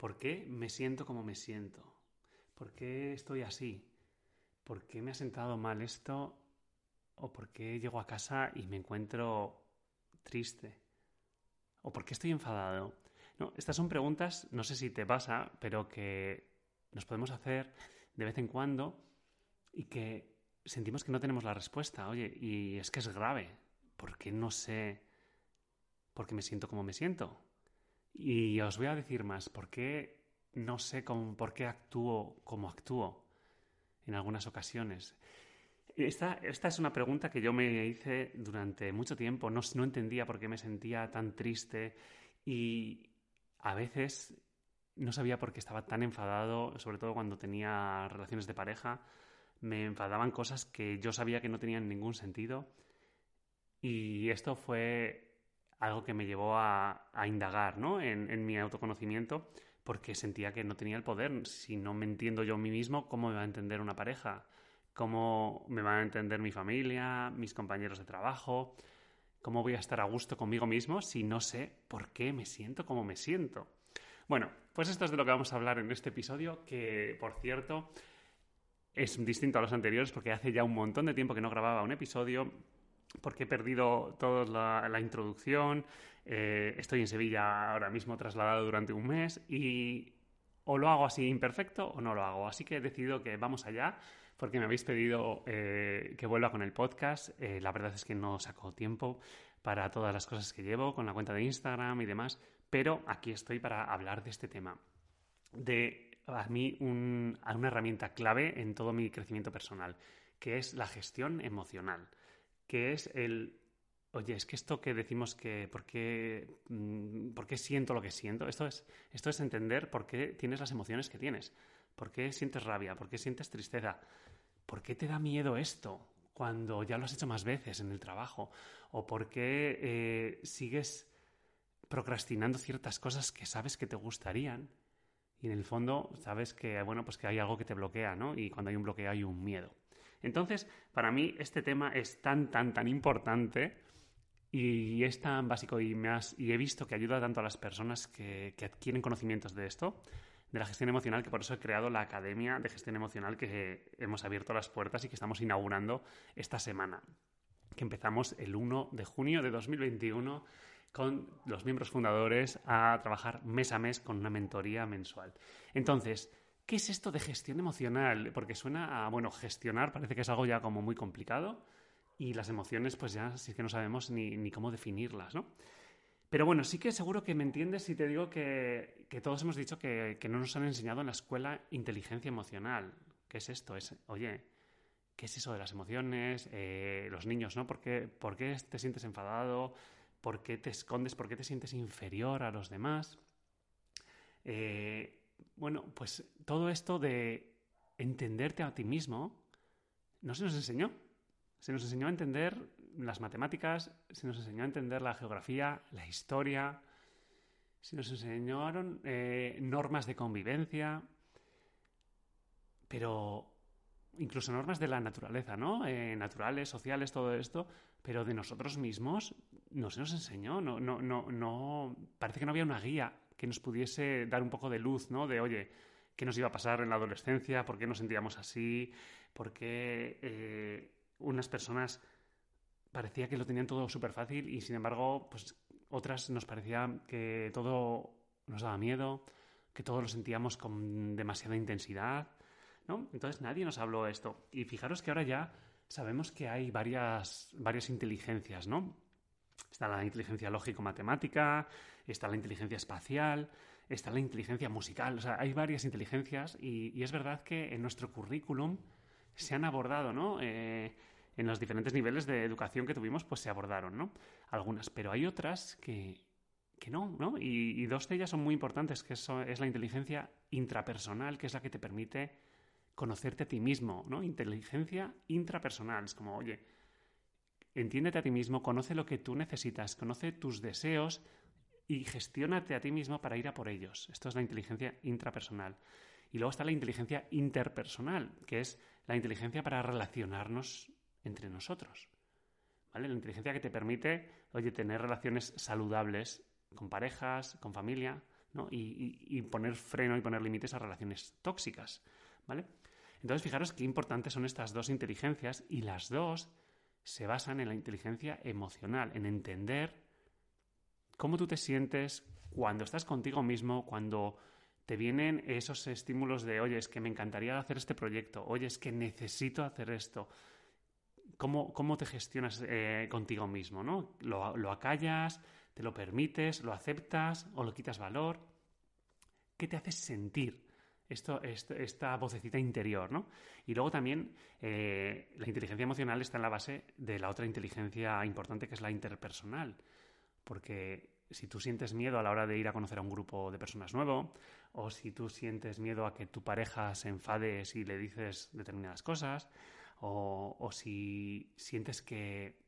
¿Por qué me siento como me siento? ¿Por qué estoy así? ¿Por qué me ha sentado mal esto? ¿O por qué llego a casa y me encuentro triste? ¿O por qué estoy enfadado? No, estas son preguntas, no sé si te pasa, pero que nos podemos hacer de vez en cuando y que sentimos que no tenemos la respuesta. Oye, y es que es grave. ¿Por qué no sé por qué me siento como me siento? Y os voy a decir más, ¿por qué no sé cómo, por qué actúo como actúo en algunas ocasiones? Esta, esta, es una pregunta que yo me hice durante mucho tiempo. No, no entendía por qué me sentía tan triste y a veces no sabía por qué estaba tan enfadado, sobre todo cuando tenía relaciones de pareja. Me enfadaban cosas que yo sabía que no tenían ningún sentido. Y esto fue algo que me llevó a, indagar ¿no? en, mi autoconocimiento porque sentía que no tenía el poder. Si no me entiendo yo a mí mismo, ¿cómo me va a entender una pareja? ¿Cómo me va a entender mi familia, mis compañeros de trabajo? ¿Cómo voy a estar a gusto conmigo mismo si no sé por qué me siento como me siento? Bueno, pues esto es de lo que vamos a hablar en este episodio, que por cierto es distinto a los anteriores porque hace ya un montón de tiempo que no grababa un episodio porque he perdido toda la, introducción. Eh, estoy en Sevilla ahora mismo trasladado durante un mes y o lo hago así imperfecto o no lo hago. Así que he decidido que vamos allá porque me habéis pedido eh, que vuelva con el podcast. Eh, la verdad es que no saco tiempo para todas las cosas que llevo con la cuenta de Instagram y demás, pero aquí estoy para hablar de este tema. De a mí una herramienta clave en todo mi crecimiento personal, que es la gestión emocional que es el, oye, es que esto que decimos que, ¿por qué, mm, ¿por qué siento lo que siento? Esto es, esto es entender por qué tienes las emociones que tienes, por qué sientes rabia, por qué sientes tristeza, por qué te da miedo esto cuando ya lo has hecho más veces en el trabajo, o por qué eh, sigues procrastinando ciertas cosas que sabes que te gustarían y en el fondo sabes que, bueno, pues que hay algo que te bloquea, ¿no? Y cuando hay un bloqueo hay un miedo. Entonces, para mí este tema es tan, tan, tan importante y es tan básico y, me y he visto que ayuda tanto a las personas que, que, adquieren conocimientos de esto, de la gestión emocional, que por eso he creado la Academia de Gestión Emocional que hemos abierto las puertas y que estamos inaugurando esta semana, que empezamos el 1 de junio de 2021 con los miembros fundadores a trabajar mes a mes con una mentoría mensual. Entonces, ¿qué es esto de gestión emocional? Porque suena a, bueno, gestionar parece que es algo ya como muy complicado y las emociones pues ya sí que no sabemos ni, cómo definirlas, ¿no? Pero bueno, sí que seguro que me entiendes si te digo que, todos hemos dicho que, no nos han enseñado en la escuela inteligencia emocional. ¿Qué es esto? Es, oye, ¿qué es eso de las emociones? Eh, los niños, ¿no? ¿Por qué, ¿Por qué te sientes enfadado? por qué te escondes, por qué te sientes inferior a los demás. Eh, bueno, pues todo esto de entenderte a ti mismo no se nos enseñó. Se nos enseñó a entender las matemáticas, se nos enseñó a entender la geografía, la historia, se nos enseñaron eh, normas de convivencia, pero incluso normas de la naturaleza, ¿no? Eh, naturales, sociales, todo esto, pero de nosotros mismos no se nos enseñó, no, no, no, no, parece que no había una guía que nos pudiese dar un poco de luz, ¿no? De, oye, ¿qué nos iba a pasar en la adolescencia? ¿Por qué nos sentíamos así? ¿Por qué eh, unas personas parecía que lo tenían todo súper fácil y sin embargo, pues otras nos parecía que todo nos daba miedo, que todo lo sentíamos con demasiada intensidad? Entonces nadie nos habló de esto. Y fijaros que ahora ya sabemos que hay varias, varias inteligencias, ¿no? Está la inteligencia lógico-matemática, está la inteligencia espacial, está la inteligencia musical, o sea, hay varias inteligencias y, es verdad que en nuestro currículum se han abordado, ¿no? Eh, en los diferentes niveles de educación que tuvimos, pues se abordaron, ¿no? Algunas, pero hay otras que, que no, ¿no? Y, y, dos de ellas son muy importantes, que eso es la inteligencia intrapersonal, que es la que te permite conocerte a ti mismo, ¿no? Inteligencia intrapersonal. Es como, oye, entiéndete a ti mismo, conoce lo que tú necesitas, conoce tus deseos y gestiónate a ti mismo para ir a por ellos. Esto es la inteligencia intrapersonal. Y luego está la inteligencia interpersonal, que es la inteligencia para relacionarnos entre nosotros. ¿Vale? La inteligencia que te permite, oye, tener relaciones saludables con parejas, con familia, ¿no? y, poner freno y poner límites a relaciones tóxicas, ¿vale? Entonces, fijaros qué importantes son estas dos inteligencias y las dos se basan en la inteligencia emocional, en entender cómo tú te sientes cuando estás contigo mismo, cuando te vienen esos estímulos de, oye, es que me encantaría hacer este proyecto, oye, es que necesito hacer esto. ¿Cómo, cómo te gestionas eh, contigo mismo? ¿no? ¿Lo, ¿Lo acallas? ¿Te lo permites? ¿Lo aceptas? ¿O lo quitas valor? ¿Qué te hace sentir? Esto, esta vocecita interior, ¿no? Y luego también eh, la inteligencia emocional está en la base de la otra inteligencia importante que es la interpersonal. Porque si tú sientes miedo a la hora de ir a conocer a un grupo de personas nuevo, o si tú sientes miedo a que tu pareja se enfade si le dices determinadas cosas, o, si sientes que,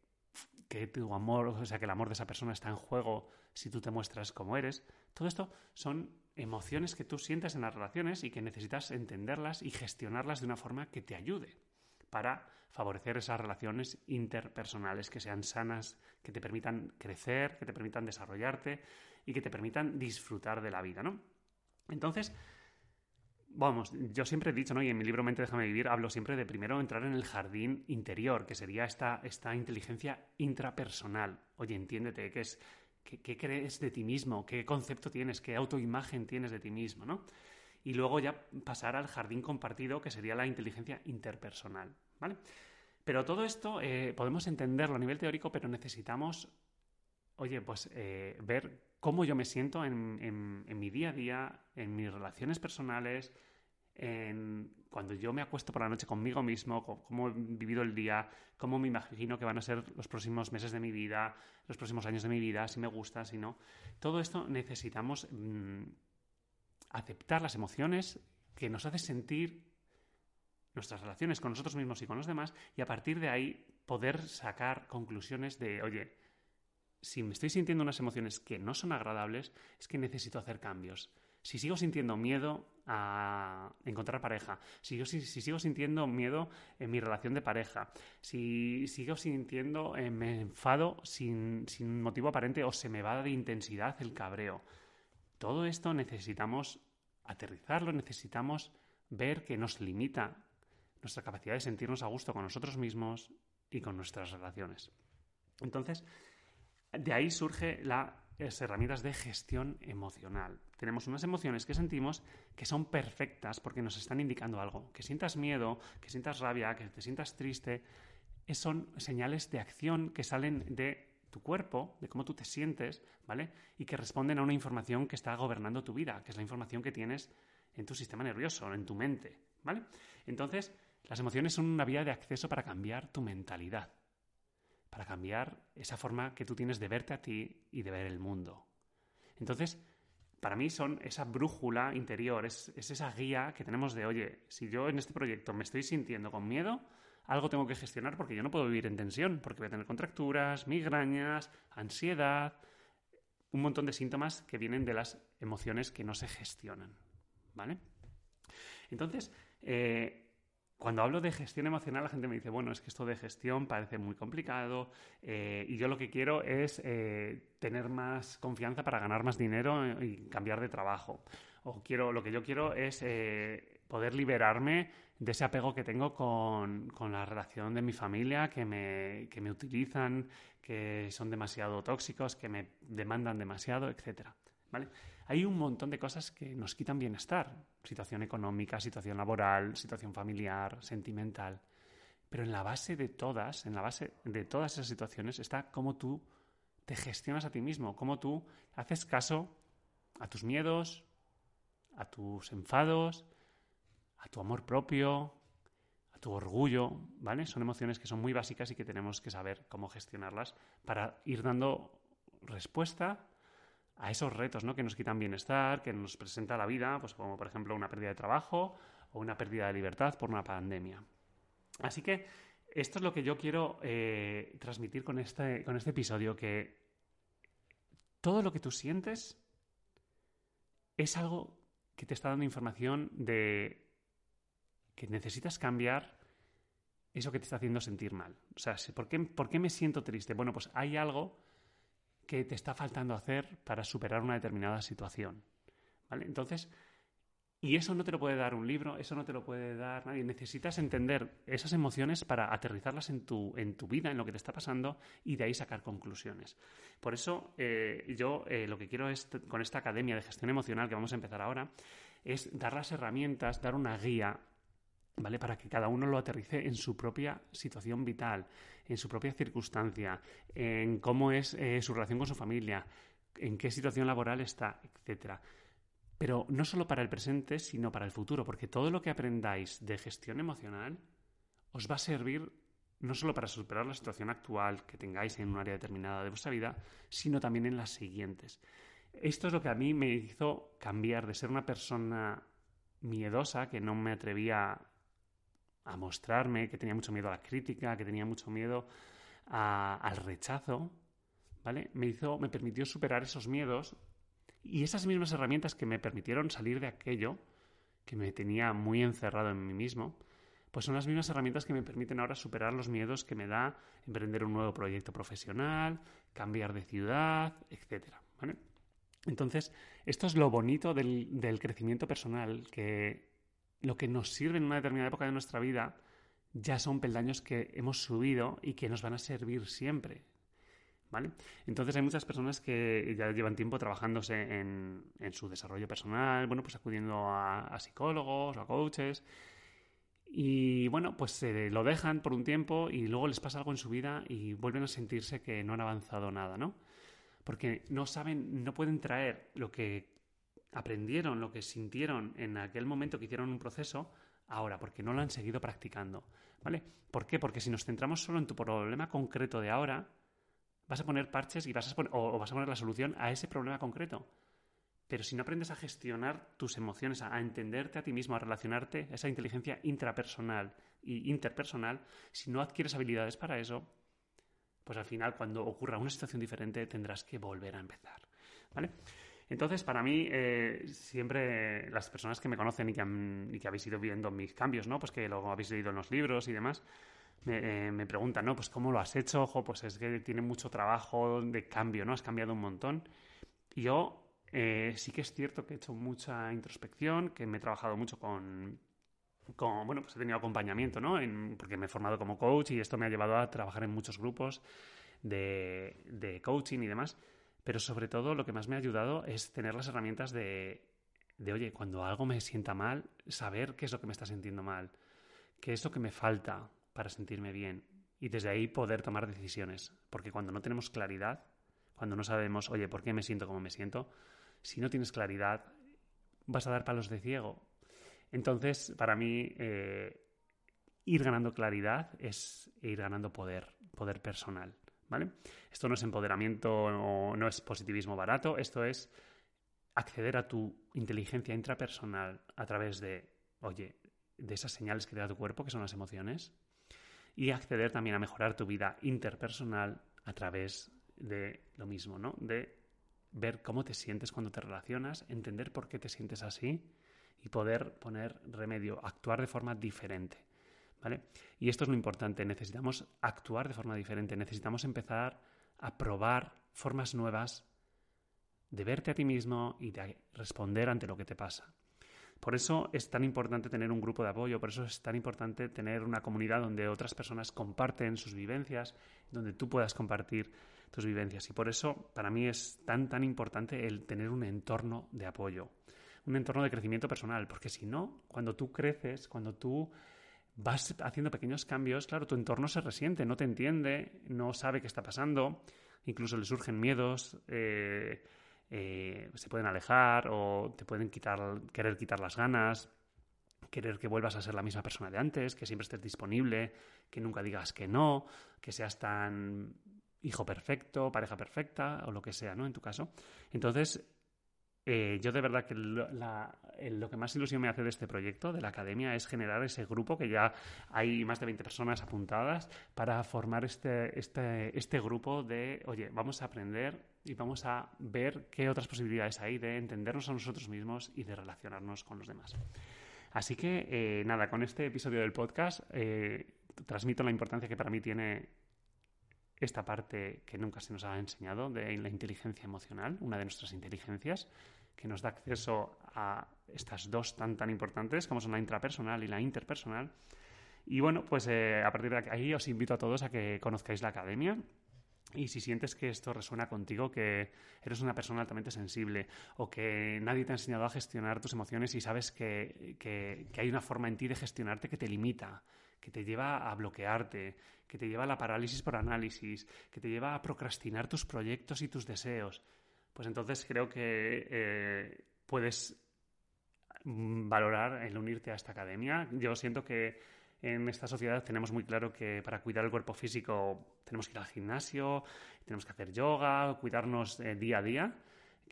que tu amor, o sea, que el amor de esa persona está en juego si tú te muestras como eres, todo esto son emociones que tú sientes en las relaciones y que necesitas entenderlas y gestionarlas de una forma que te ayude para favorecer esas relaciones interpersonales que sean sanas, que te permitan crecer, que te permitan desarrollarte y que te permitan disfrutar de la vida, ¿no? Entonces, vamos, yo siempre he dicho, ¿no? Y en mi libro Mente Déjame Vivir hablo siempre de primero entrar en el jardín interior, que sería esta, esta inteligencia intrapersonal. Oye, entiéndete, que es ¿Qué, crees de ti mismo? ¿Qué concepto tienes? ¿Qué autoimagen tienes de ti mismo? ¿no? Y luego ya pasar al jardín compartido, que sería la inteligencia interpersonal. ¿vale? Pero todo esto eh, podemos entenderlo a nivel teórico, pero necesitamos, oye, pues eh, ver cómo yo me siento en, mi día a día, en mis relaciones personales, en cuando yo me acuesto por la noche conmigo mismo, cómo he vivido el día, cómo me imagino que van a ser los próximos meses de mi vida, los próximos años de mi vida, si me gusta, si no. Todo esto necesitamos mm, aceptar las emociones que nos hacen sentir nuestras relaciones con nosotros mismos y con los demás y a partir de ahí poder sacar conclusiones de, oye, si me estoy sintiendo unas emociones que no son agradables, es que necesito hacer cambios si sigo sintiendo miedo a encontrar pareja, si, si, sigo sintiendo miedo en mi relación de pareja, si sigo sintiendo, eh, me enfado sin, sin motivo aparente o se me va de intensidad el cabreo. Todo esto necesitamos aterrizarlo, necesitamos ver que nos limita nuestra capacidad de sentirnos a gusto con nosotros mismos y con nuestras relaciones. Entonces, de ahí surge la herramientas de gestión emocional. Tenemos unas emociones que sentimos que son perfectas porque nos están indicando algo. Que sientas miedo, que sientas rabia, que te sientas triste, son señales de acción que salen de tu cuerpo, de cómo tú te sientes, ¿vale? Y que responden a una información que está gobernando tu vida, que es la información que tienes en tu sistema nervioso, en tu mente, ¿vale? Entonces, las emociones son una vía de acceso para cambiar tu mentalidad para cambiar esa forma que tú tienes de verte a ti y de ver el mundo. Entonces, para mí son esa brújula interior, es, esa guía que tenemos de, oye, si yo en este proyecto me estoy sintiendo con miedo, algo tengo que gestionar porque yo no puedo vivir en tensión, porque voy a tener contracturas, migrañas, ansiedad, un montón de síntomas que vienen de las emociones que no se gestionan. ¿Vale? Entonces, eh, cuando hablo de gestión emocional, la gente me dice, bueno, es que esto de gestión parece muy complicado eh, y yo lo que quiero es eh, tener más confianza para ganar más dinero y cambiar de trabajo. O quiero, lo que yo quiero es eh, poder liberarme de ese apego que tengo con, con la relación de mi familia, que me, que me utilizan, que son demasiado tóxicos, que me demandan demasiado, etcétera. Hay un montón de cosas que nos quitan bienestar. Situación económica, situación laboral, situación familiar, sentimental. Pero en la base de todas, en la base de todas esas situaciones está cómo tú te gestionas a ti mismo, cómo tú haces caso a tus miedos, a tus enfados, a tu amor propio, a tu orgullo, ¿vale? Son emociones que son muy básicas y que tenemos que saber cómo gestionarlas para ir dando respuesta a esos retos ¿no? que nos quitan bienestar, que nos presenta la vida, pues como por ejemplo una pérdida de trabajo o una pérdida de libertad por una pandemia. Así que esto es lo que yo quiero eh, transmitir con este, con este episodio, que todo lo que tú sientes es algo que te está dando información de que necesitas cambiar eso que te está haciendo sentir mal. O sea, ¿por qué, ¿por qué me siento triste? Bueno, pues hay algo que te está faltando hacer para superar una determinada situación. ¿vale? Entonces, y eso no te lo puede dar un libro, eso no te lo puede dar nadie. Necesitas entender esas emociones para aterrizarlas en tu, en tu vida, en lo que te está pasando y de ahí sacar conclusiones. Por eso eh, yo eh, lo que quiero es, con esta academia de gestión emocional que vamos a empezar ahora, es dar las herramientas, dar una guía ¿vale? Para que cada uno lo aterrice en su propia situación vital, en su propia circunstancia, en cómo es eh, su relación con su familia, en qué situación laboral está, etcétera pero no solo para el presente, sino para el futuro, porque todo lo que aprendáis de gestión emocional os va a servir no solo para superar la situación actual que tengáis en un área determinada de vuestra vida, sino también en las siguientes. Esto es lo que a mí me hizo cambiar de ser una persona miedosa, que no me atrevía a mostrarme, que tenía mucho miedo a la crítica, que tenía mucho miedo al rechazo, ¿vale? Me hizo, me permitió superar esos miedos y esas mismas herramientas que me permitieron salir de aquello que me tenía muy encerrado en mí mismo, pues son las mismas herramientas que me permiten ahora superar los miedos que me da emprender un nuevo proyecto profesional, cambiar de ciudad, etc. Entonces, esto es lo bonito del, del crecimiento personal, que lo que nos sirve en una determinada época de nuestra vida ya son peldaños que hemos subido y que nos van a servir siempre. ¿vale? Entonces hay muchas personas que ya llevan tiempo trabajándose en, su desarrollo personal, bueno, pues acudiendo a, psicólogos o a coaches. Y bueno, pues se lo dejan por un tiempo y luego les pasa algo en su vida y vuelven a sentirse que no han avanzado nada, ¿no? Porque no saben, no pueden traer lo que aprendieron, lo que sintieron en aquel momento que hicieron un proceso ahora, porque no lo han seguido practicando, ¿vale? ¿Por qué? Porque si nos centramos solo en tu problema concreto de ahora, vas a poner parches y vas a poner, o, vas a poner la solución a ese problema concreto. Pero si no aprendes a gestionar tus emociones, a, entenderte a ti mismo, a relacionarte, esa inteligencia intrapersonal y interpersonal, si no adquieres habilidades para eso, pues al final cuando ocurra una situación diferente tendrás que volver a empezar. ¿Vale? Entonces, para mí, eh, siempre las personas que me conocen y que, y que habéis ido viendo mis cambios, ¿no? Pues que lo habéis leído en los libros y demás, me, eh, me, preguntan, ¿no? Pues cómo lo has hecho, ojo, pues es que tiene mucho trabajo de cambio, ¿no? Has cambiado un montón. Yo eh, sí que es cierto que he hecho mucha introspección, que me he trabajado mucho con, bueno, pues he tenido acompañamiento, ¿no? porque me he formado como coach y esto me ha llevado a trabajar en muchos grupos de coaching y demás. Pero sobre todo lo que más me ha ayudado es tener las herramientas de, de, oye, cuando algo me sienta mal, saber qué es lo que me está sintiendo mal, qué es lo que me falta, para sentirme bien y desde ahí poder tomar decisiones. Porque cuando no tenemos claridad, cuando no sabemos, oye, ¿por qué me siento como me siento? Si no tienes claridad, vas a dar palos de ciego. Entonces, para mí, eh, ir ganando claridad es ir ganando poder, poder personal. ¿Vale? Esto no es empoderamiento o no es positivismo barato, esto es acceder a tu inteligencia intrapersonal a través de, oye, de esas señales que te da tu cuerpo, que son las emociones, y acceder también a mejorar tu vida interpersonal a través de lo mismo, ¿no? De ver cómo te sientes cuando te relacionas, entender por qué te sientes así y poder poner remedio, actuar de forma diferente. ¿Vale? Y esto es lo importante, necesitamos actuar de forma diferente, necesitamos empezar a probar formas nuevas de verte a ti mismo y de responder ante lo que te pasa. Por eso es tan importante tener un grupo de apoyo, por eso es tan importante tener una comunidad donde otras personas comparten sus vivencias, donde tú puedas compartir tus vivencias. Y por eso para mí es tan, tan importante el tener un entorno de apoyo, un entorno de crecimiento personal, porque si no, cuando tú creces, cuando tú vas haciendo pequeños cambios, claro, tu entorno se resiente, no te entiende, no sabe qué está pasando, incluso le surgen miedos. Eh, eh, se pueden alejar o te pueden quitar, querer quitar las ganas, querer que vuelvas a ser la misma persona de antes, que siempre estés disponible, que nunca digas que no, que seas tan hijo perfecto, pareja perfecta o lo que sea, ¿no? En tu caso. Entonces, eh, yo de verdad que lo que más ilusión me hace de este proyecto, de la academia, es generar ese grupo que ya hay más de 20 personas apuntadas para formar este, este, este grupo de, oye, vamos a aprender y vamos a ver qué otras posibilidades hay de entendernos a nosotros mismos y de relacionarnos con los demás. Así que, eh, nada, con este episodio del podcast eh, transmito la importancia que para mí tiene esta parte que nunca se nos ha enseñado de la inteligencia emocional, una de nuestras inteligencias, que nos da acceso a estas dos tan tan importantes como son la intrapersonal y la interpersonal. Y bueno, pues eh, a partir de ahí os invito a todos a que conozcáis la academia. Y si sientes que esto resuena contigo, que eres una persona altamente sensible o que nadie te ha enseñado a gestionar tus emociones y sabes que, que hay una forma en ti de gestionarte que te limita, que te lleva a bloquearte, que te lleva a la parálisis por análisis, que te lleva a procrastinar tus proyectos y tus deseos, pues entonces creo que eh, puedes mm, valorar el unirte a esta academia. Yo siento que en esta sociedad tenemos muy claro que para cuidar el cuerpo físico tenemos que ir al gimnasio, tenemos que hacer yoga, cuidarnos eh, día a día,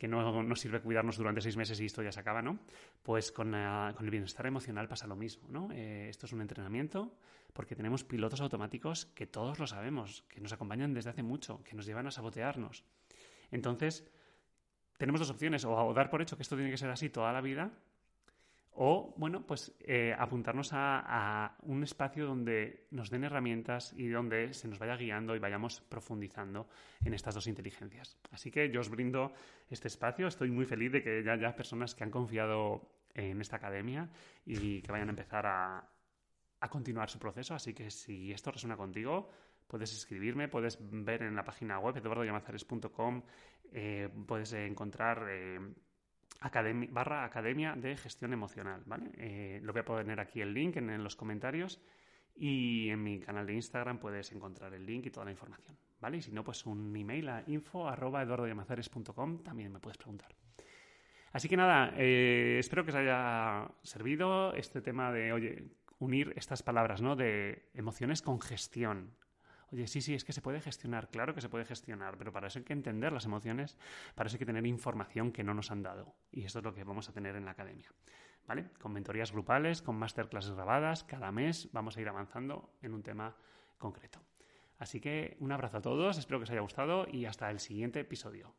que no nos sirve cuidarnos durante seis meses y esto ya se acaba, ¿no? Pues con, eh, el bienestar emocional pasa lo mismo, ¿no? esto es un entrenamiento porque tenemos pilotos automáticos que todos lo sabemos, que nos acompañan desde hace mucho, que nos llevan a sabotearnos. Entonces, tenemos dos opciones, o dar por hecho que esto tiene que ser así toda la vida, o, bueno, pues eh, apuntarnos a, un espacio donde nos den herramientas y donde se nos vaya guiando y vayamos profundizando en estas dos inteligencias. Así que yo os brindo este espacio. Estoy muy feliz de que ya haya personas que han confiado en esta academia y que vayan a empezar a, a continuar su proceso. Así que si esto resuena contigo, puedes escribirme, puedes ver en la página web eduardoyamazares.com, eh, puedes encontrar eh, barra academia de gestión emocional, ¿vale? Eh, lo voy a poner aquí el link en, los comentarios y en mi canal de Instagram puedes encontrar el link y toda la información, ¿vale? Y si no, pues un email a info arroba también me puedes preguntar. Así que nada, espero que os haya servido este tema de, oye, unir estas palabras, ¿no? De emociones con gestión, Oye, sí, sí, es que se puede gestionar, claro que se puede gestionar, pero para eso hay que entender las emociones, para eso hay que tener información que no nos han dado. Y esto es lo que vamos a tener en la academia. ¿Vale? Con mentorías grupales, con masterclasses grabadas, cada mes vamos a ir avanzando en un tema concreto. Así que un abrazo a todos, espero que os haya gustado y hasta el siguiente episodio.